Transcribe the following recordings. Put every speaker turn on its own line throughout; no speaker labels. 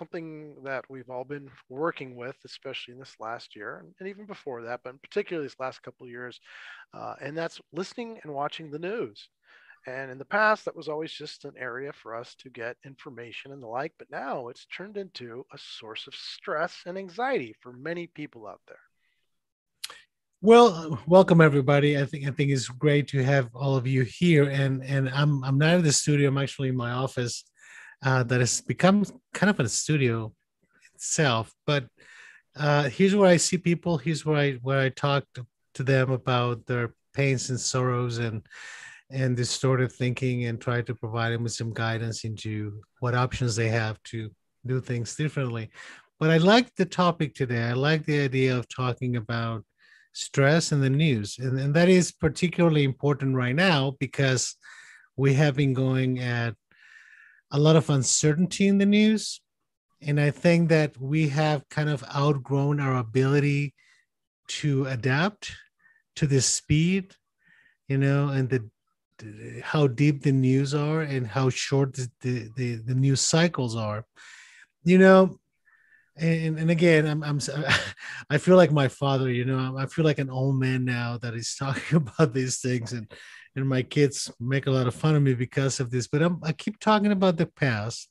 something that we've all been working with, especially in this last year, and even before that, but particularly this last couple of years, uh, and that's listening and watching the news. And in the past, that was always just an area for us to get information and the like, but now it's turned into a source of stress and anxiety for many people out there.
Well, welcome everybody. I think I think it's great to have all of you here, and and I'm I'm not in the studio. I'm actually in my office, uh, that has become kind of a studio itself. But uh, here's where I see people. Here's where I where I talk to, to them about their pains and sorrows and and distorted thinking, and try to provide them with some guidance into what options they have to do things differently. But I like the topic today. I like the idea of talking about stress in the news. And, and that is particularly important right now because we have been going at a lot of uncertainty in the news. And I think that we have kind of outgrown our ability to adapt to the speed, you know, and the how deep the news are and how short the, the, the, the news cycles are. You know, and and again i'm i'm i feel like my father you know i feel like an old man now that is talking about these things and and my kids make a lot of fun of me because of this but I'm, i keep talking about the past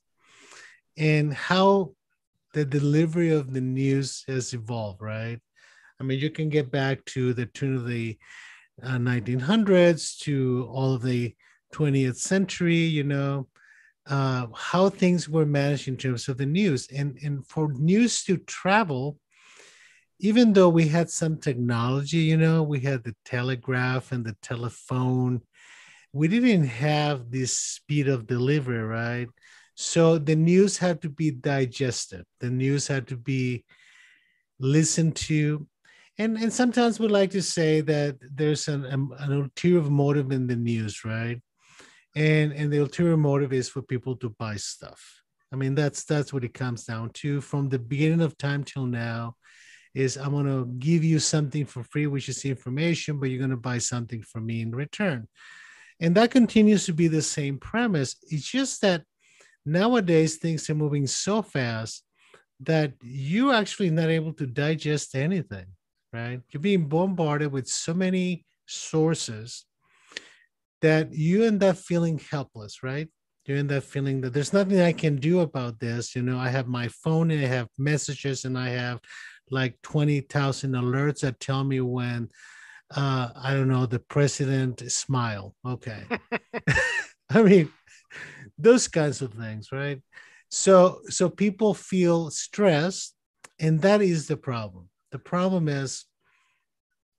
and how the delivery of the news has evolved right i mean you can get back to the tune of the uh, 1900s to all of the 20th century you know uh, how things were managed in terms of the news. And, and for news to travel, even though we had some technology, you know, we had the telegraph and the telephone, we didn't have this speed of delivery, right? So the news had to be digested, the news had to be listened to. And, and sometimes we like to say that there's an, um, an ulterior motive in the news, right? and and the ulterior motive is for people to buy stuff i mean that's that's what it comes down to from the beginning of time till now is i'm going to give you something for free which is information but you're going to buy something from me in return and that continues to be the same premise it's just that nowadays things are moving so fast that you're actually not able to digest anything right you're being bombarded with so many sources that you end up feeling helpless, right? You end up feeling that there's nothing I can do about this. You know, I have my phone and I have messages and I have like 20,000 alerts that tell me when, uh, I don't know, the president smile. Okay. I mean, those kinds of things, right? So, so people feel stressed, and that is the problem. The problem is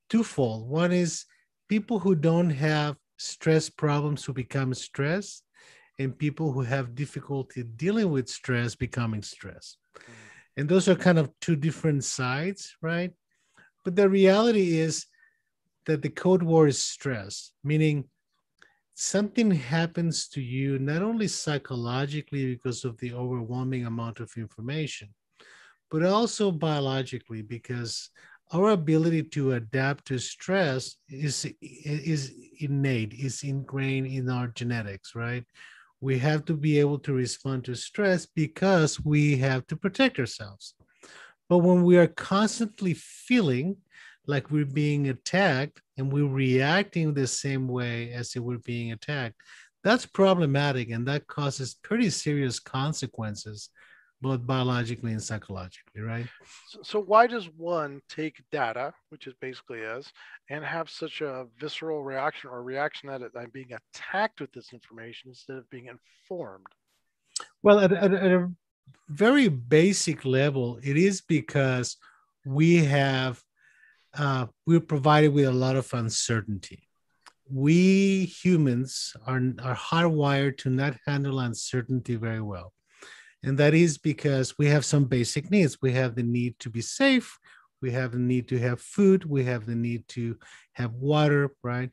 twofold. One is people who don't have stress problems who become stressed and people who have difficulty dealing with stress becoming stressed. Mm-hmm. And those are kind of two different sides, right? But the reality is that the code War is stress, meaning something happens to you not only psychologically because of the overwhelming amount of information, but also biologically because our ability to adapt to stress is is innate is ingrained in our genetics right we have to be able to respond to stress because we have to protect ourselves. But when we are constantly feeling like we're being attacked and we're reacting the same way as if we're being attacked that's problematic and that causes pretty serious consequences both biologically and psychologically, right?
So, so, why does one take data, which it basically is, and have such a visceral reaction or reaction that I'm being attacked with this information instead of being informed?
Well, at, at, at a very basic level, it is because we have uh, we're provided with a lot of uncertainty. We humans are, are hardwired to not handle uncertainty very well and that is because we have some basic needs. We have the need to be safe, we have the need to have food, we have the need to have water, right?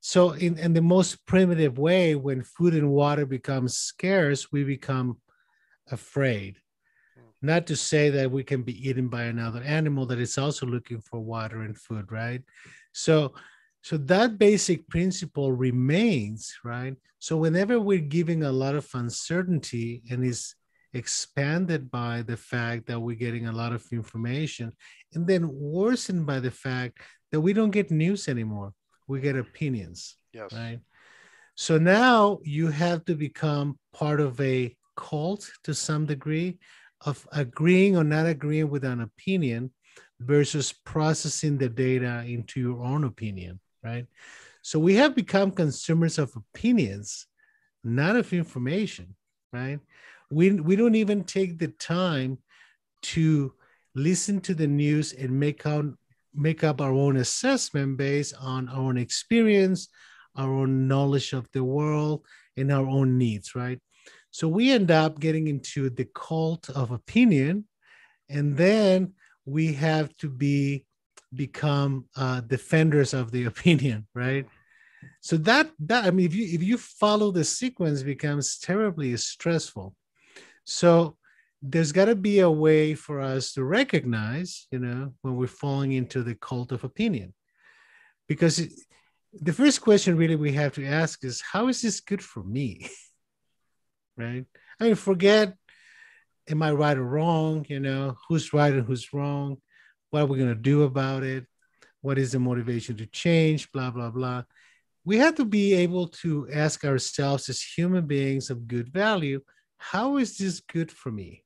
So, in, in the most primitive way, when food and water becomes scarce, we become afraid. Not to say that we can be eaten by another animal that is also looking for water and food, right? So, so that basic principle remains, right? So whenever we're giving a lot of uncertainty and is expanded by the fact that we're getting a lot of information and then worsened by the fact that we don't get news anymore. We get opinions
Yes.
right? So now you have to become part of a cult to some degree of agreeing or not agreeing with an opinion versus processing the data into your own opinion right? So we have become consumers of opinions not of information right we, we don't even take the time to listen to the news and make out make up our own assessment based on our own experience our own knowledge of the world and our own needs right? So we end up getting into the cult of opinion and then we have to be become uh, defenders of the opinion right? So that that i mean if you if you follow the sequence becomes terribly stressful so there's got to be a way for us to recognize, you know, when we're falling into the cult of opinion. Because it, the first question really we have to ask is, how is this good for me? right? I mean, forget, am I right or wrong? You know, who's right and who's wrong? What are we going to do about it? What is the motivation to change? Blah, blah, blah. We have to be able to ask ourselves as human beings of good value how is this good for me?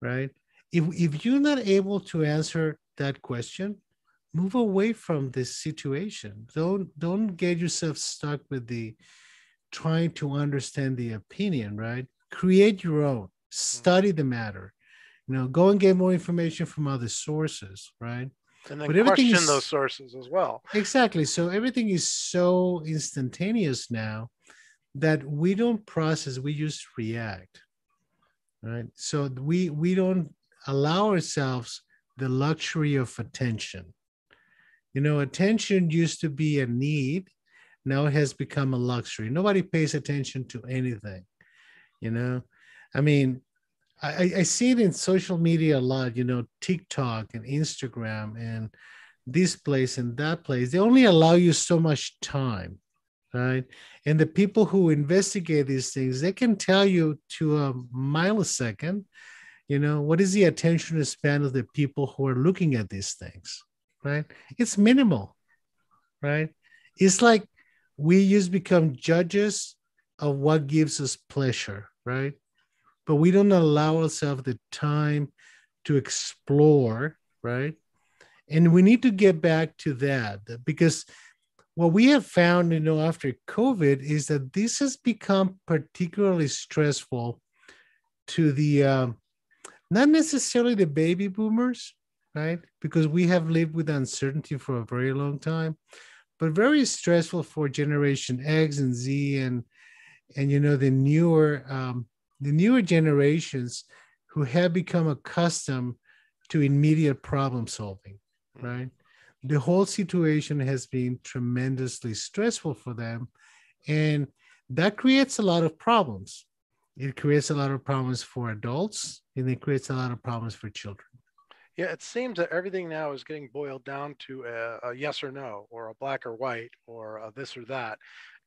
Right? If, if you're not able to answer that question, move away from this situation. Don't don't get yourself stuck with the trying to understand the opinion, right? Create your own, study the matter. You know, go and get more information from other sources, right?
And then but question is, those sources as well.
Exactly. So everything is so instantaneous now that we don't process we just react right? So we we don't allow ourselves the luxury of attention. You know attention used to be a need now it has become a luxury. Nobody pays attention to anything you know? I mean i i see it in social media a lot you know tiktok and instagram and this place and that place. They only allow you so much time right? And the people who investigate these things, they can tell you to a millisecond, you know, what is the attention span of the people who are looking at these things, right? It's minimal, right? It's like we just become judges of what gives us pleasure, right? But we don't allow ourselves the time to explore, right? And we need to get back to that because what we have found, you know, after COVID is that this has become particularly stressful to the um, not necessarily the baby boomers, right? Because we have lived with uncertainty for a very long time, but very stressful for Generation X and Z and and you know the newer um, the newer generations who have become accustomed to immediate problem solving, hmm. right? The whole situation has been tremendously stressful for them. And that creates a lot of problems. It creates a lot of problems for adults and it creates a lot of problems for children.
Yeah, it seems that everything now is getting boiled down to a, a yes or no, or a black or white, or this or that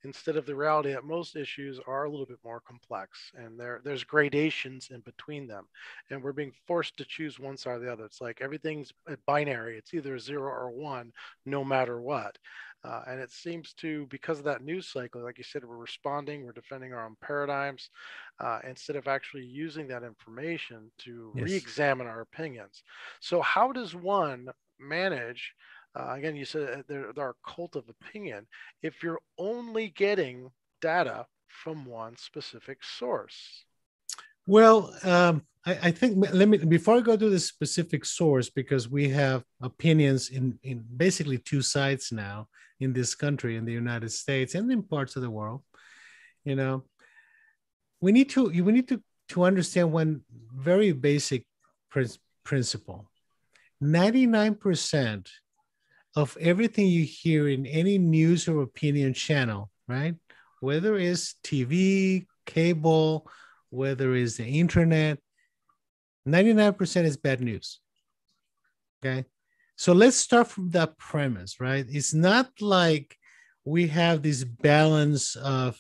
instead of the reality that most issues are a little bit more complex and there there's gradations in between them and we're being forced to choose one side or the other. It's like everything's binary. It's either zero or one no matter what. Uh, and it seems to because of that news cycle like you said we're responding we're defending our own paradigms uh, instead of actually using that information to yes. re-examine our opinions. So how does one manage uh, again, you said uh, there, there are cult of opinion. If you're only getting data from one specific source.
Well, um, I, I, think let me before I go to the specific source because we have opinions in in basically two sides now in this country, in the United States, and in parts of the world. You know, we need to we need to to understand one very basic principle. Ninety nine percent of everything you hear in any news or opinion channel, right? Whether it's TV, cable, whether it's the internet, 99% is bad news. Okay. So let's start from that premise, right? It's not like we have this balance of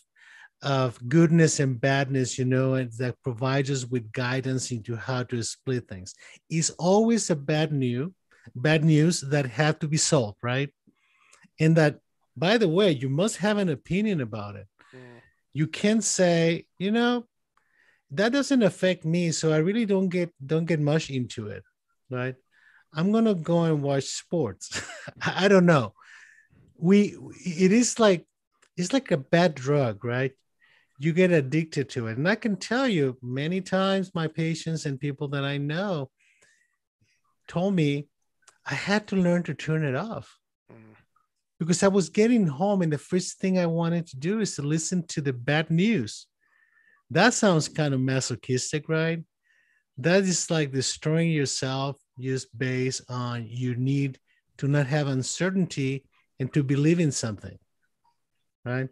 of goodness and badness, you know, and that provides us with guidance into how to split things. It's always a bad news, bad news that have to be solved, right? And that, by the way, you must have an opinion about it. Mm. You can't say, you know, that doesn't affect me, so I really don't get don't get much into it, right? I'm gonna go and watch sports. I don't know. We it is like it's like a bad drug, right? You get addicted to it. And I can tell you many times my patients and people that I know told me I had to learn to turn it off. Mm. Because I was getting home and the first thing I wanted to do is to listen to the bad news. That sounds kind of masochistic, right? That is like destroying yourself just based on your need to not have uncertainty and to believe in something right?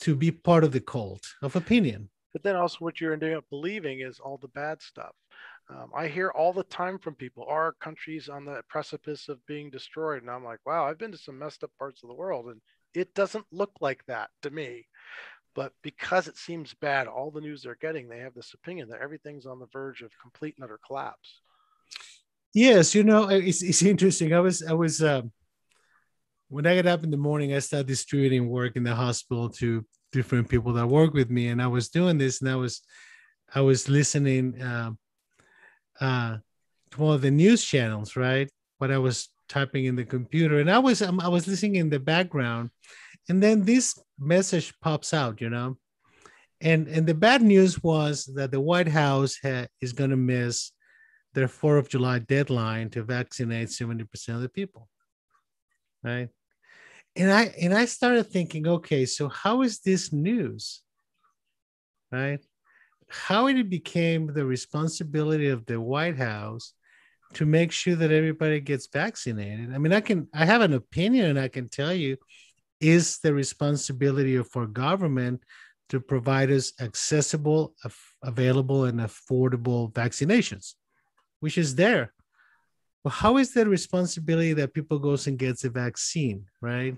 To be part of the cult of opinion.
But then also, what you're ending up believing is all the bad stuff. Um, I hear all the time from people, our country's on the precipice of being destroyed. And I'm like, wow, I've been to some messed up parts of the world and it doesn't look like that to me. But because it seems bad, all the news they're getting, they have this opinion that everything's on the verge of complete and utter collapse.
Yes, you know, it's, it's interesting. I was, I was, um, when I get up in the morning, I start distributing work in the hospital to different people that work with me. And I was doing this and I was, I was listening uh, uh, one of the news channels, right? But I was typing in the computer and I was, um, I was listening in the background. And then this message pops out, you know? And, and the bad news was that the White House ha- is going to miss their 4th of July deadline to vaccinate 70% of the people right and i and i started thinking okay so how is this news right how it became the responsibility of the white house to make sure that everybody gets vaccinated i mean i can i have an opinion and i can tell you is the responsibility of our government to provide us accessible available and affordable vaccinations which is there well, how is the responsibility that people goes and gets a vaccine, right?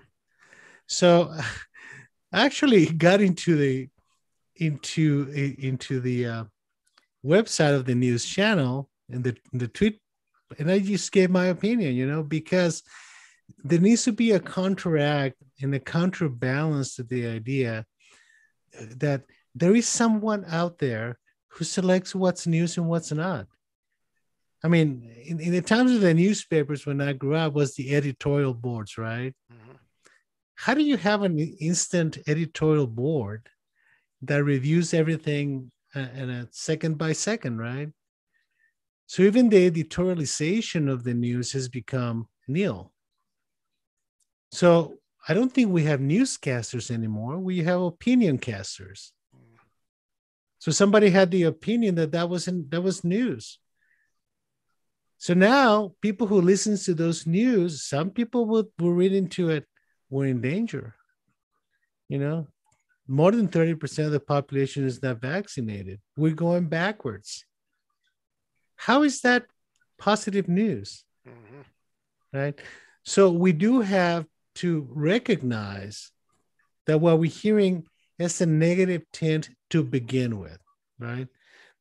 So, actually got into the into into the uh, website of the news channel and the the tweet, and I just gave my opinion, you know, because there needs to be a counteract and a counterbalance to the idea that there is someone out there who selects what's news and what's not. I mean, in, in the times of the newspapers when I grew up was the editorial boards, right? Mm-hmm. How do you have an instant editorial board that reviews everything uh, in a second by second, right? So even the editorialization of the news has become nil. So I don't think we have newscasters anymore. We have opinion casters. So somebody had the opinion that that wasn't that was news. So now people who listen to those news, some people will, will read into it, we're in danger. You know, more than 30% of the population is not vaccinated. We're going backwards. How is that positive news? Mm-hmm. Right. So we do have to recognize that what we're hearing has a negative tint to begin with. Right.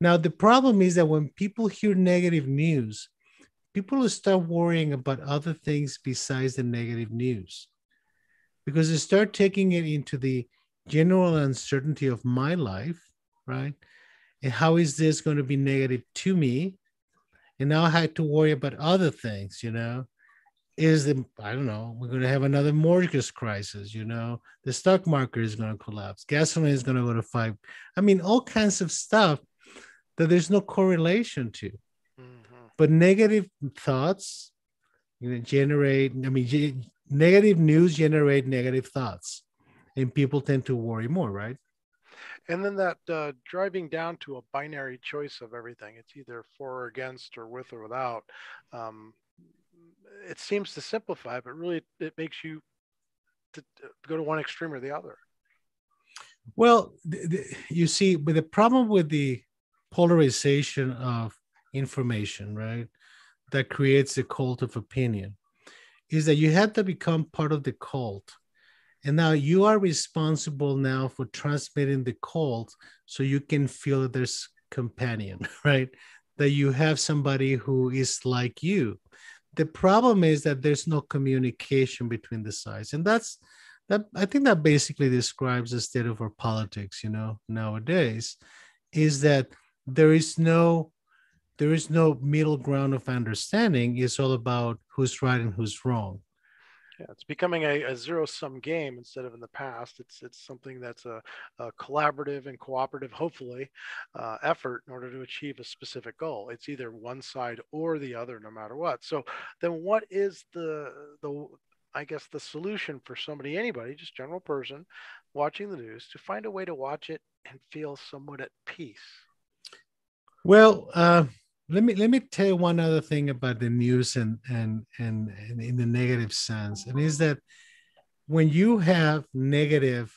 Now, the problem is that when people hear negative news, people will start worrying about other things besides the negative news because they start taking it into the general uncertainty of my life, right? And how is this going to be negative to me? And now I had to worry about other things, you know. Is the I don't know, we're going to have another mortgage crisis, you know, the stock market is going to collapse, gasoline is going to go to five. I mean, all kinds of stuff that there's no correlation to mm-hmm. but negative thoughts you know, generate i mean ge- negative news generate negative thoughts and people tend to worry more right
and then that uh, driving down to a binary choice of everything it's either for or against or with or without um, it seems to simplify but really it makes you to, go to one extreme or the other
well th- th- you see but the problem with the polarization of information, right? That creates a cult of opinion is that you have to become part of the cult And now you are responsible now for transmitting the cult so you can feel that there's companion, right? That you have somebody who is like you. The problem is that there's no communication between the sides. And that's that I think that basically describes the state of our politics, you know, nowadays, is that there is no there is no middle ground of understanding. It's all about who's right and who's wrong.
Yeah, it's becoming a, a zero-sum game instead of in the past. It's it's something that's a, a collaborative and cooperative, hopefully, uh, effort in order to achieve a specific goal. It's either one side or the other, no matter what. So then, what is the the I guess the solution for somebody, anybody, just general person watching the news to find a way to watch it and feel somewhat at peace?
Well, uh, let me let me tell you one other thing about the news and and and, and in the negative sense, and is that when you have negative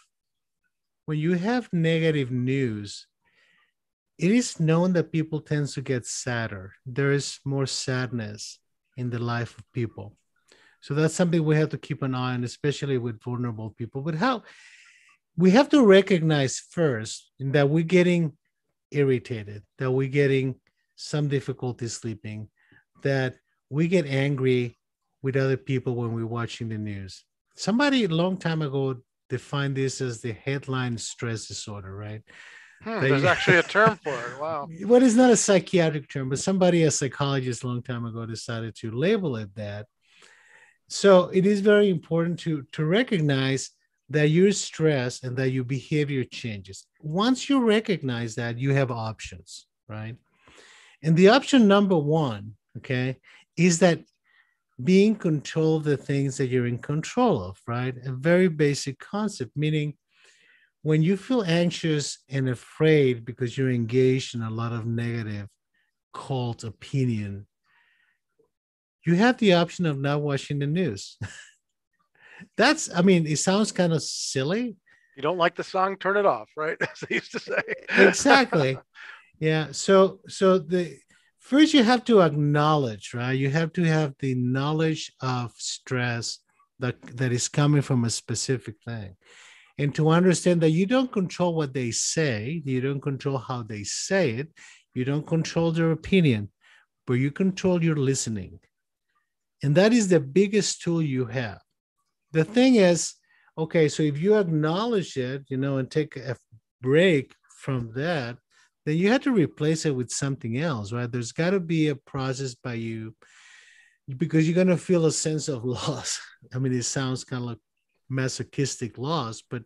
when you have negative news, it is known that people tend to get sadder. There is more sadness in the life of people. So that's something we have to keep an eye on, especially with vulnerable people. But how we have to recognize first that we're getting irritated, that we're getting some difficulty sleeping, that we get angry with other people when we're watching the news. Somebody a long time ago defined this as the headline stress disorder, right?
Hmm, there's actually a term for it. Wow.
Well, it's not a psychiatric term, but somebody, a psychologist, a long time ago, decided to label it that. So it is very important to to recognize that you're stressed and that your behavior changes. Once you recognize that, you have options, right? And the option number one, okay, is that being control of the things that you're in control of, right? A very basic concept, meaning when you feel anxious and afraid because you're engaged in a lot of negative cult opinion, you have the option of not watching the news. That's, I mean, it sounds kind of silly.
You don't like the song, turn it off, right? As they used to say.
exactly. Yeah. So so the first you have to acknowledge, right? You have to have the knowledge of stress that that is coming from a specific thing. And to understand that you don't control what they say, you don't control how they say it, you don't control their opinion, but you control your listening. And that is the biggest tool you have. The thing is, okay, so if you acknowledge it, you know, and take a break from that, then you have to replace it with something else, right? There's got to be a process by you because you're going to feel a sense of loss. I mean, it sounds kind of like masochistic loss, but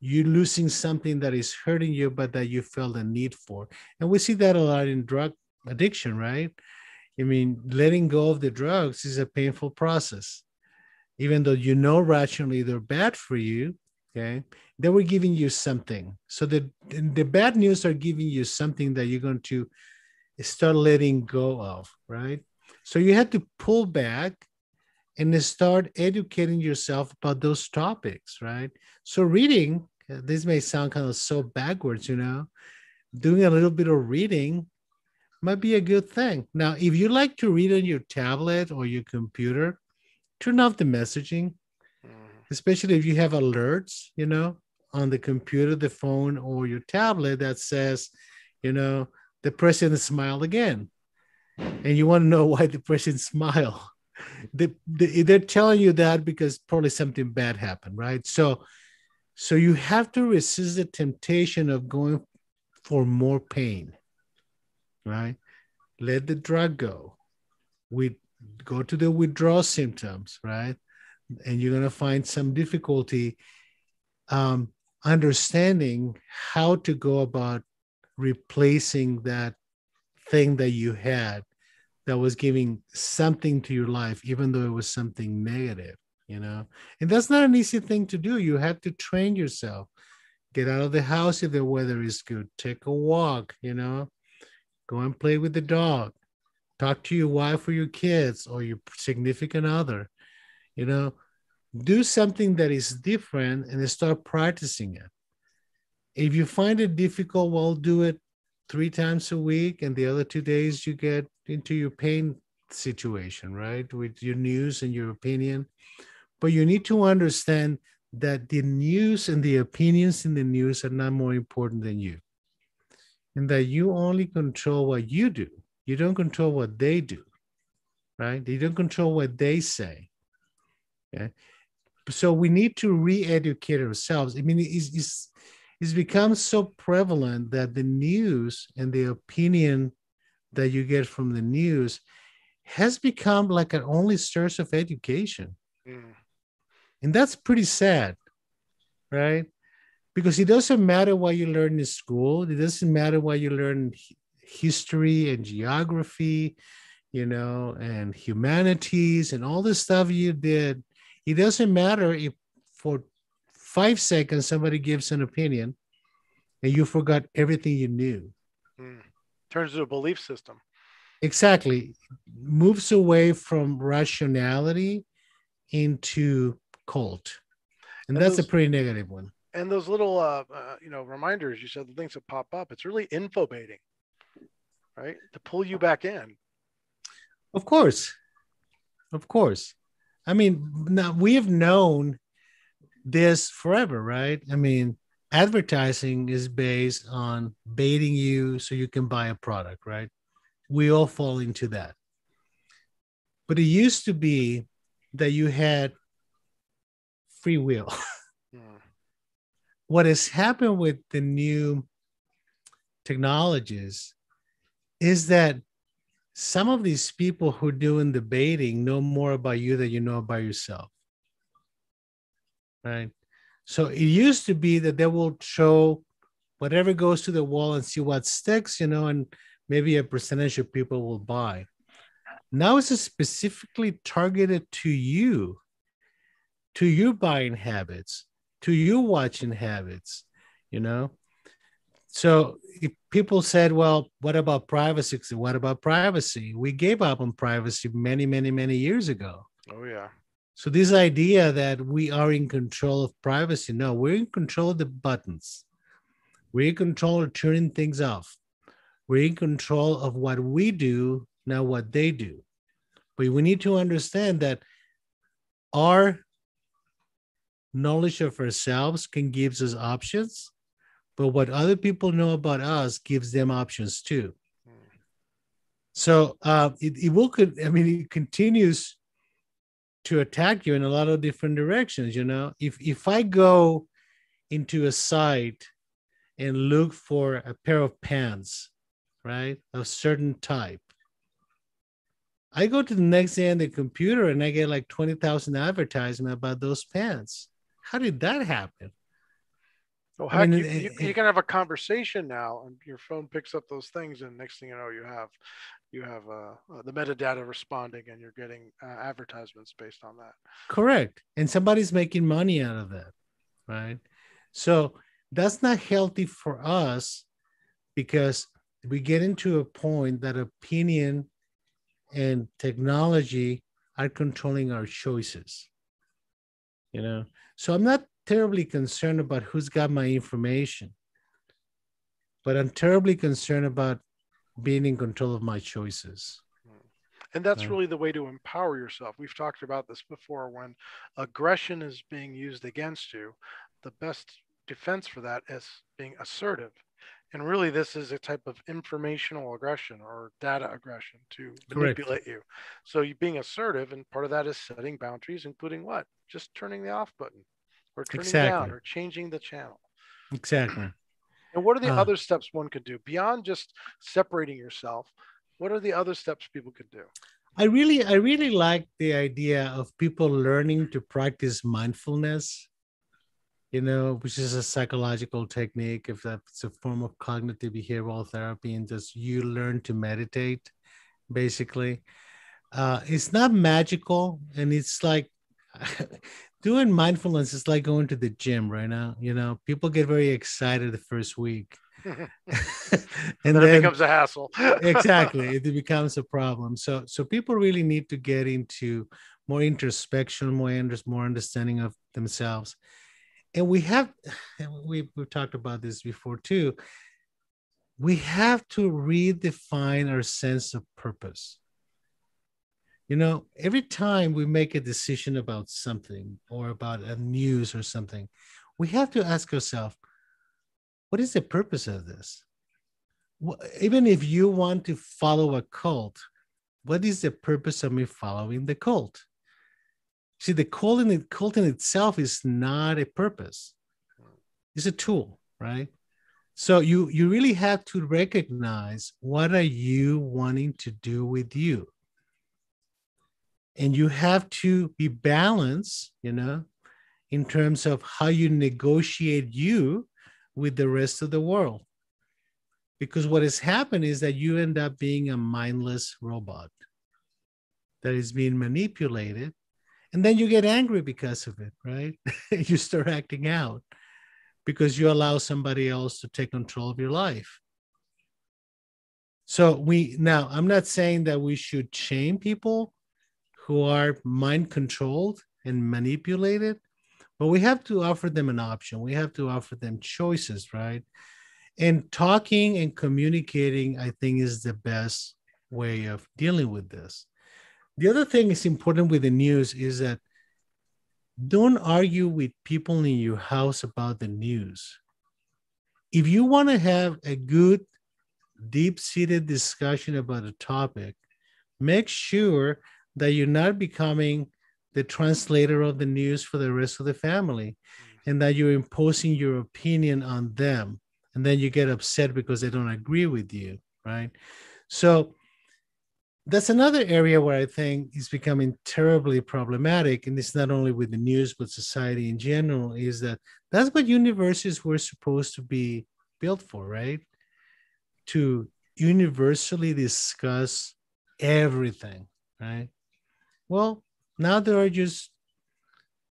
you're losing something that is hurting you, but that you felt a need for. And we see that a lot in drug addiction, right? I mean, letting go of the drugs is a painful process. Even though you know rationally they're bad for you, okay? They were giving you something. So the the bad news are giving you something that you're going to start letting go of right? So you had to pull back and start educating yourself about those topics right? So reading this may sound kind of so backwards you know? Doing a little bit of reading might be a good thing. Now if you like to read on your tablet or your computer turn off the messaging especially if you have alerts, you know, on the computer, the phone, or your tablet that says, you know, the president smiled again. And you want to know why the president smiled. They, they, they're telling you that because probably something bad happened, right? So, so you have to resist the temptation of going for more pain, right? Let the drug go. We go to the withdrawal symptoms, right? And you're going to find some difficulty um, understanding how to go about replacing that thing that you had that was giving something to your life, even though it was something negative, you know? And that's not an easy thing to do. You have to train yourself. Get out of the house if the weather is good. Take a walk, you know? Go and play with the dog. Talk to your wife or your kids or your significant other. You know, do something that is different and start practicing it. If you find it difficult, well, do it three times a week, and the other two days you get into your pain situation, right? With your news and your opinion. But you need to understand that the news and the opinions in the news are not more important than you and that you only control what you do you don't control what they do right you don't control what they say okay so we need to re-educate ourselves i mean it's, it's, it's become so prevalent that the news and the opinion that you get from the news has become like an only source of education mm. And that's pretty sad, right? Because it doesn't matter what you learn in school, it doesn't matter what you learn history and geography, you know, and humanities and all the stuff you did. It doesn't matter if for five seconds somebody gives an opinion and you forgot everything you knew.
Mm. Turns to a belief system.
Exactly. Moves away from rationality into cult, and, and that's those, a pretty negative one.
And those little, uh, uh, you know, reminders you said the things that pop up. It's really info baiting, right? To pull you back in.
Of course, of course. I mean, now we have known this forever, right? I mean, advertising is based on baiting you so you can buy a product, right? We all fall into that. But it used to be that you had free will. Hmm. What has happened with the new technologies is that some of these people who are doing the baiting know more about you than you know about yourself. Right. So it used to be that they will show whatever goes to the wall and see what sticks, you know, and maybe a percentage of people will buy. Now it's specifically targeted to you to your buying habits, to your watching habits, you know? So if people said, well, what about privacy? What about privacy? We gave up on privacy many, many, many years ago.
Oh, yeah.
So this idea that we are in control of privacy, no, we're in control of the buttons. We're in control of turning things off. We're in control of what we do, not what they do. But we need to understand that our knowledge of ourselves can gives us options, but what other people know about us gives them options too. So uh, it, it will, I mean, it continues to attack you in a lot of different directions. You know, if if I go into a site and look for a pair of pants, right, of certain type, I go to the next day on the computer and I get like 20,000 advertisement about those pants. How did that happen?
Well, heck, I mean, you, it, you, you, can have a conversation now, and your phone picks up those things, and next thing you know, you have you have uh, uh, the metadata responding, and you're getting uh, advertisements based on that.
Correct, and somebody's making money out of that, right? So that's not healthy for us because we get into a point that opinion and technology are controlling our choices you know so i'm not terribly concerned about who's got my information but i'm terribly concerned about being in control of my choices
and that's really the way to empower yourself we've talked about this before when aggression is being used against you the best defense for that is being assertive and really, this is a type of informational aggression or data aggression to manipulate Correct. you. So you being assertive, and part of that is setting boundaries, including what? Just turning the off button or turning exactly. down or changing the channel.
Exactly.
And what are the uh, other steps one could do beyond just separating yourself? What are the other steps people could do?
I really, I really like the idea of people learning to practice mindfulness you know, which is a psychological technique, if that's a form of cognitive behavioral therapy, and just you learn to meditate, basically. Uh, it's not magical, and it's like doing mindfulness is like going to the gym right now. You know, people get very excited the first week.
and then, then, it becomes a hassle.
exactly, it becomes a problem. So, so people really need to get into more introspection, more more understanding of themselves and we have we, we've talked about this before too we have to redefine our sense of purpose You know, every time we make a decision about something or about a news or something, we have to ask ourselves, what is the purpose of this? Even if you want to follow a cult, what is the purpose of me following the cult? See, the cult in, the cult in itself is not a purpose; it's a tool, right? So you you really have to recognize what are you wanting to do with you, and you have to be balanced, you know, in terms of how you negotiate you with the rest of the world. Because what has happened is that you end up being a mindless robot that is being manipulated. And then you get angry because of it, right? you start acting out because you allow somebody else to take control of your life. So we now I'm not saying that we should shame people who are mind controlled and manipulated, but we have to offer them an option. We have to offer them choices, right? And talking and communicating, I think, is the best way of dealing with this. The other thing is important with the news is that don't argue with people in your house about the news. If you want to have a good, deep seated discussion about a topic, make sure that you're not becoming the translator of the news for the rest of the family mm-hmm. and that you're imposing your opinion on them and then you get upset because they don't agree with you right? So that's another area where i think is becoming terribly problematic and it's not only with the news but society in general is that that's what universities were supposed to be built for right? To universally discuss everything right well now there are just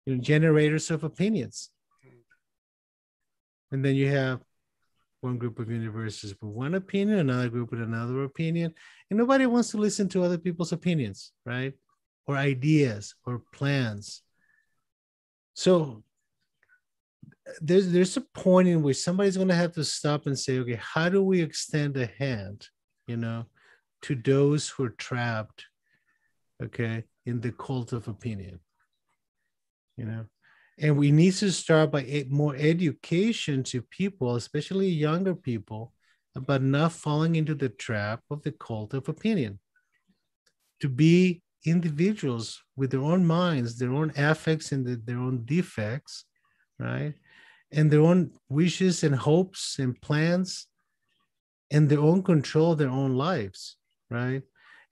you know, generators of opinions. And then you have one group of universes with one opinion, another group with another opinion, and nobody wants to listen to other people's opinions, right? Or ideas or plans. So there's there's a point in which somebody's going to have to stop and say, okay, how do we extend a hand, you know, to those who are trapped, okay, in the cult of opinion you know? And we need to start by more education to people especially younger people about not falling into the trap of the cult of opinion. To be individuals with their own minds their own affects and the, their own defects right? And their own wishes and hopes and plans and their own control of their own lives right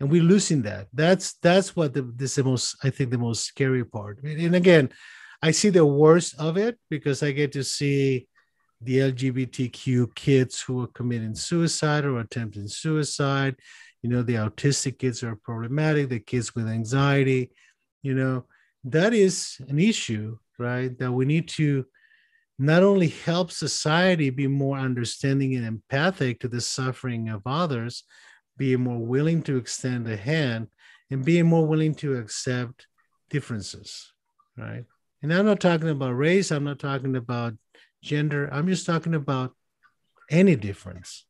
and we're losing that. That's that's what the, this the most I think the most scary part. And again, I see the worst of it because I get to see the LGBTQ kids who are committing suicide or attempting suicide. You know, the autistic kids are problematic. The kids with anxiety. You know, that is an issue, right? That we need to not only help society be more understanding and empathic to the suffering of others, being more willing to extend a hand and being more willing to accept differences, right? And I'm not talking about race, I'm not talking about gender, I'm just talking about any difference.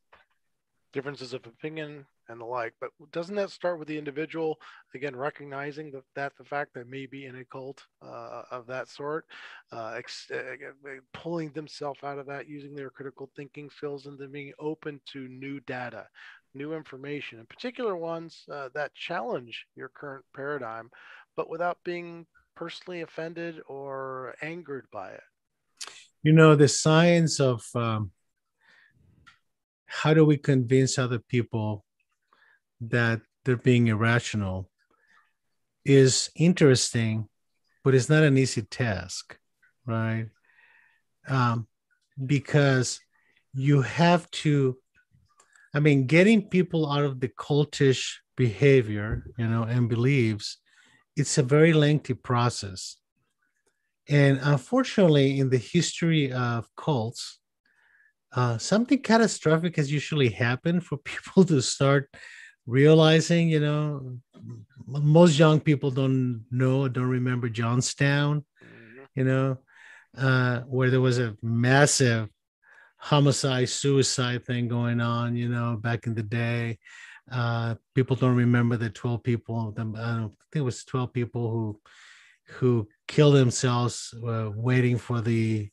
Differences of opinion and the like. But doesn't that start with the individual again recognizing that, the fact that maybe in a cult uh, of that sort, uh, ex- uh, pulling themselves out of that, using their critical thinking skills, and then being open to new data, new information, in particular ones uh, that challenge your current paradigm, but without being personally offended or angered by it?
You know, the science of um, how do we convince other people that they're being irrational is interesting, but it's not an easy task, right? Um, because you have to I mean, getting people out of the cultish behavior, you know, and beliefs, it's a very lengthy process. And unfortunately, in the history of cults, uh, something catastrophic has usually happened for people to start realizing, you know, most young people don't know, don't remember Jonestown, mm-hmm. you know, uh, where there was a massive homicide suicide thing going on you know back in the day Uh, people don't remember the 12 people. I don't think it was 12 people who who killed themselves uh, waiting for the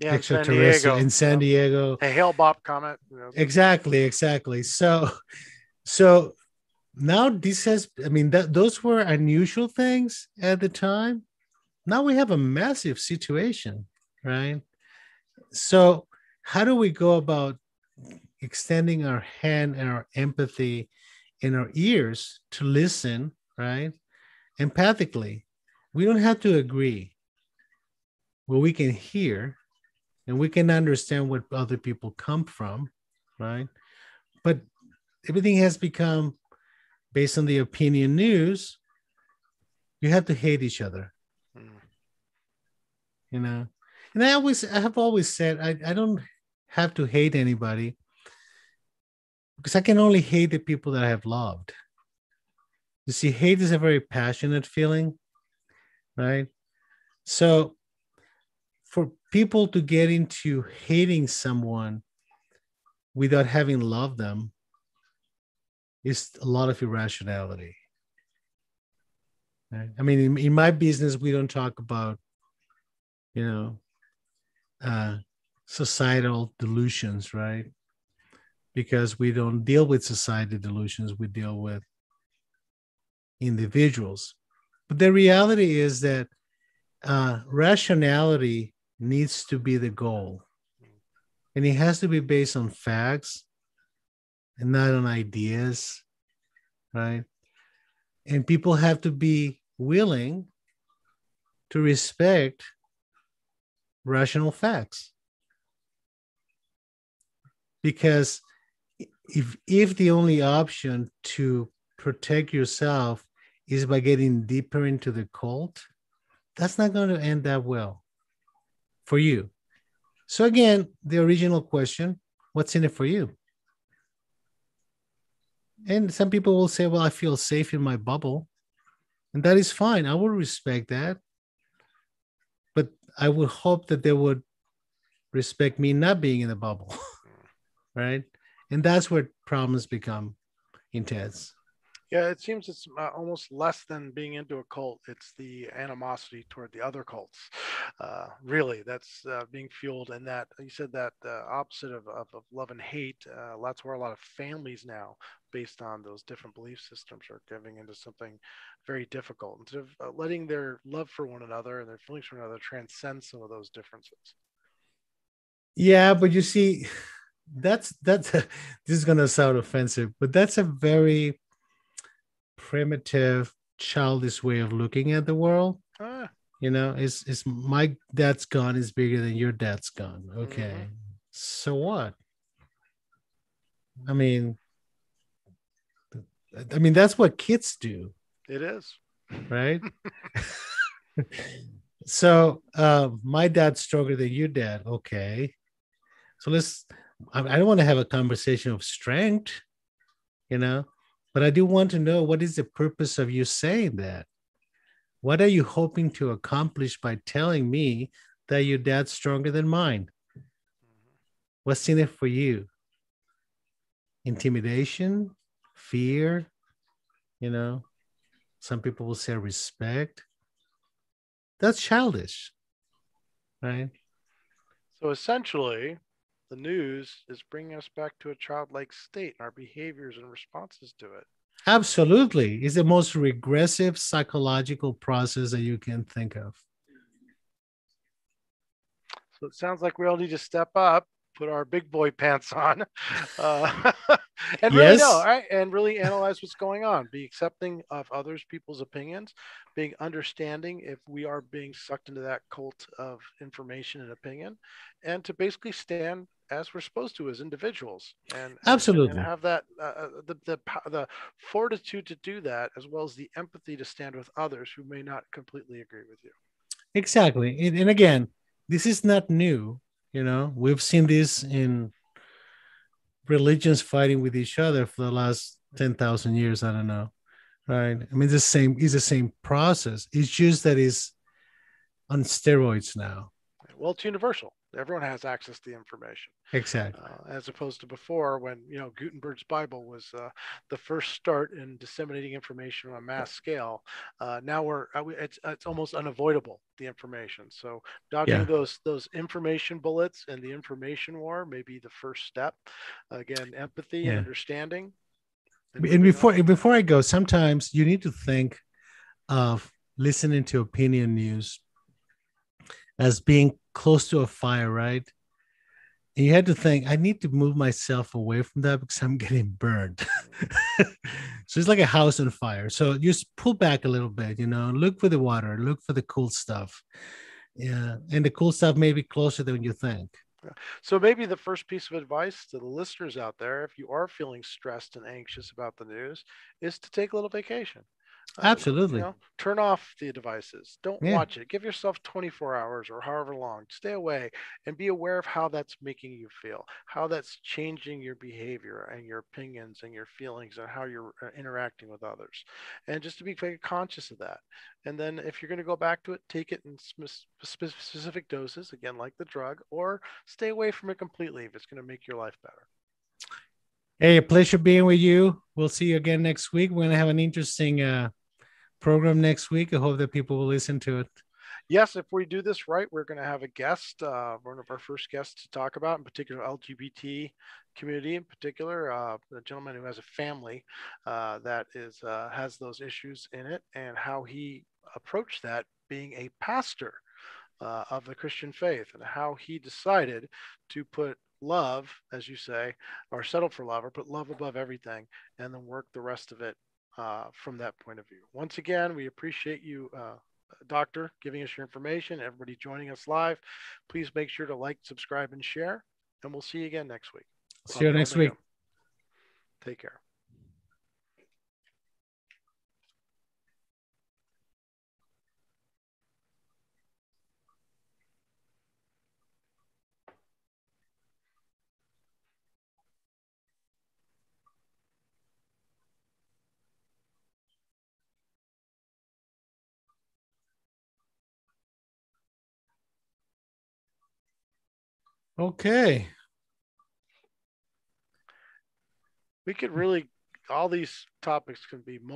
Yeah,
extraterrestrial in San Diego.
Bopp comet. you know.
Exactly, exactly. So, so now this has. I mean, that those were unusual things at the time. Now we have a massive situation, right? So, how do we go about extending our hand and our empathy in our ears to listen, right? Empathically, we don't have to agree. but we can hear and we can understand what other people come from, right? But everything has become based on the opinion news. You have to hate each other,
Mm.
you know. And I always, I have always said, I, I don't have to hate anybody because I can only hate the people that I have loved. You see, hate is a very passionate feeling, right? So, for people to get into hating someone without having loved them is a lot of irrationality. Right? I mean, in, in my business, we don't talk about, you know, uh, societal delusions, right? Because we don't deal with society delusions, we deal with individuals. But the reality is that uh, rationality needs to be the goal. And it has to be based on facts and not on ideas, right? And people have to be willing to respect rational facts. Because if if the only option to protect yourself is by getting deeper into the cult, that's not going to end that well for you. So again, the original question, what's in it for you? And some people will say, well, I feel safe in my bubble. And that is fine. I will respect that. But I would hope that they would respect me not being in the bubble. right. And that's where problems become intense.
Yeah, it seems it's uh, almost less than being into a cult. It's the animosity toward the other cults. Uh, really, that's uh, being fueled. And that you said that uh, opposite of, of, of love and hate. Uh, that's where a lot of families now, based on those different belief systems, are giving into something very difficult. Instead of letting their love for one another and their feelings for one another transcend some of those differences.
Yeah, but you see, that's that's this is gonna sound offensive, but that's a very primitive, childish way of looking at the world.
Ah,
You know, it's it's my dad's gun is bigger than your dad's gun. Okay.
Mhm.
So what? I mean, I mean that's what kids do,
it is.
right? so uh, my dad's stronger than your dad. Okay. So let's I, don't want to have a conversation of strength, you know, but I do want to know what is the purpose of you saying that? What are you hoping to accomplish by telling me that your dad's stronger than mine? What's in it for you? Intimidation, fear, you know, some people will say respect. That's childish, right?
So essentially, the news is bringing us back to a childlike state in our behaviors and responses to it.
Absolutely. It's the most regressive psychological process that you can think of.
So it sounds like we all need to step up, put our big boy pants on, uh, and really
Yes.
know, right? And really analyze what's going on. Be accepting of others' people's opinions, being understanding if we are being sucked into that cult of information and opinion, and to basically stand as we're supposed to as individuals. And and-
Absolutely.
and have that uh, uh, the the the fortitude to do that, as well as the empathy to stand with others who may not completely agree with you.
Exactly. And, and again, this is not new. You know, we've seen this in religions fighting with each other for the last 10,000 years. I don't know. Right. I mean, the same, is the same process. It's just that it's on steroids now.
Well, it's universal. Everyone has access to the information.
Exactly.
Uh, as opposed to before, when you know Gutenberg's Bible was uh, the first start in disseminating information on a mass scale. Uh, now we're uh, it's it's almost unavoidable the information. So dodging yeah. those those information bullets and the information war may be the first step. Again, empathy yeah. and understanding.
And, and before on. before I go, sometimes you need to think of listening to opinion news as being close to a fire, right? And you had to think, I need to move myself away from that because I'm getting burned. so it's like a house on fire. So just pull back a little bit, you know, look for the water, look for the cool stuff. Yeah. And the cool stuff may be closer than you think.
So maybe the first piece of advice to the listeners out there, if you are feeling stressed and anxious about the news, is to take a little vacation.
Absolutely.
You know, turn off the devices. Don't yeah. watch it. Give yourself 24 hours or however long. Stay away and be aware of how that's making you feel, how that's changing your behavior and your opinions and your feelings and how you're uh, interacting with others. And just to be very conscious of that. And then if you're going to go back to it, take it in specific doses, again, like the drug, or stay away from it completely if it's going to make your life better.
Hey, a pleasure being with you. We'll see you again next week. We're going to have an interesting uh, program next week. I hope that people will listen to it.
Yes, if we do this right, we're going to have a guest, uh, one of our first guests to talk about, in particular, LGBT community in particular, uh, a gentleman who has a family uh, that is uh, has those issues in it, and how he approached that being a pastor uh, of the Christian faith, and how he decided to put love, as you say, or settle for love, or put love above everything, and then work the rest of it uh, from that point of view. Once again, we appreciate you, uh, Doctor, giving us your information, everybody joining us live. Please make sure to like, subscribe, and share, and we'll see you again next week.
See you next week.
Take care.
Okay.
We could really, all these topics can be